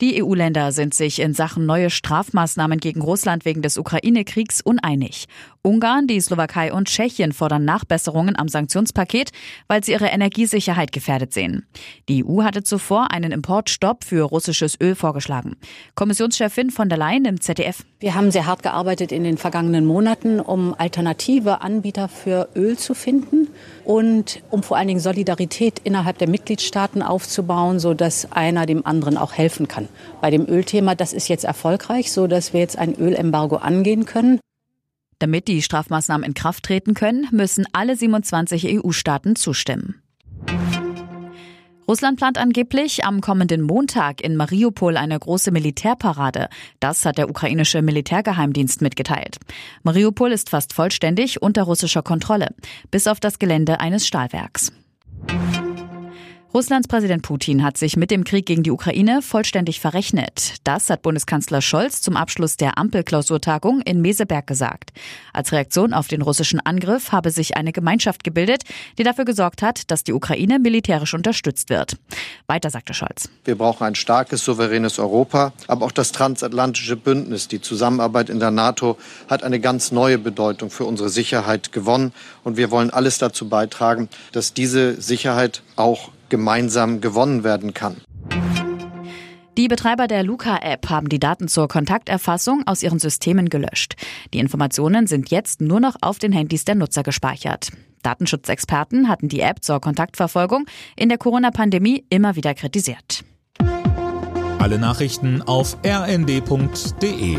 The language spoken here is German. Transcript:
Die EU-Länder sind sich in Sachen neue Strafmaßnahmen gegen Russland wegen des Ukraine-Kriegs uneinig. Ungarn, die Slowakei und Tschechien fordern Nachbesserungen am Sanktionspaket, weil sie ihre Energiesicherheit gefährdet sehen. Die EU hatte zuvor einen Importstopp für russisches Öl vorgeschlagen. Kommissionschefin von der Leyen im ZDF. Wir haben sehr hart gearbeitet in den vergangenen Monaten, um alternative Anbieter für Öl zu finden und um vor allen Dingen Solidarität innerhalb der Mitgliedstaaten aufzubauen, sodass einer dem anderen auch helfen kann. Bei dem Ölthema, das ist jetzt erfolgreich, so dass wir jetzt ein Ölembargo angehen können. Damit die Strafmaßnahmen in Kraft treten können, müssen alle 27 EU-Staaten zustimmen. Russland plant angeblich am kommenden Montag in Mariupol eine große Militärparade. Das hat der ukrainische Militärgeheimdienst mitgeteilt. Mariupol ist fast vollständig unter russischer Kontrolle, bis auf das Gelände eines Stahlwerks. Russlands Präsident Putin hat sich mit dem Krieg gegen die Ukraine vollständig verrechnet. Das hat Bundeskanzler Scholz zum Abschluss der Ampelklausurtagung in Meseberg gesagt. Als Reaktion auf den russischen Angriff habe sich eine Gemeinschaft gebildet, die dafür gesorgt hat, dass die Ukraine militärisch unterstützt wird. Weiter sagte Scholz. Wir brauchen ein starkes, souveränes Europa, aber auch das transatlantische Bündnis, die Zusammenarbeit in der NATO hat eine ganz neue Bedeutung für unsere Sicherheit gewonnen. Und wir wollen alles dazu beitragen, dass diese Sicherheit auch gemeinsam gewonnen werden kann. Die Betreiber der Luca-App haben die Daten zur Kontakterfassung aus ihren Systemen gelöscht. Die Informationen sind jetzt nur noch auf den Handys der Nutzer gespeichert. Datenschutzexperten hatten die App zur Kontaktverfolgung in der Corona-Pandemie immer wieder kritisiert. Alle Nachrichten auf rnd.de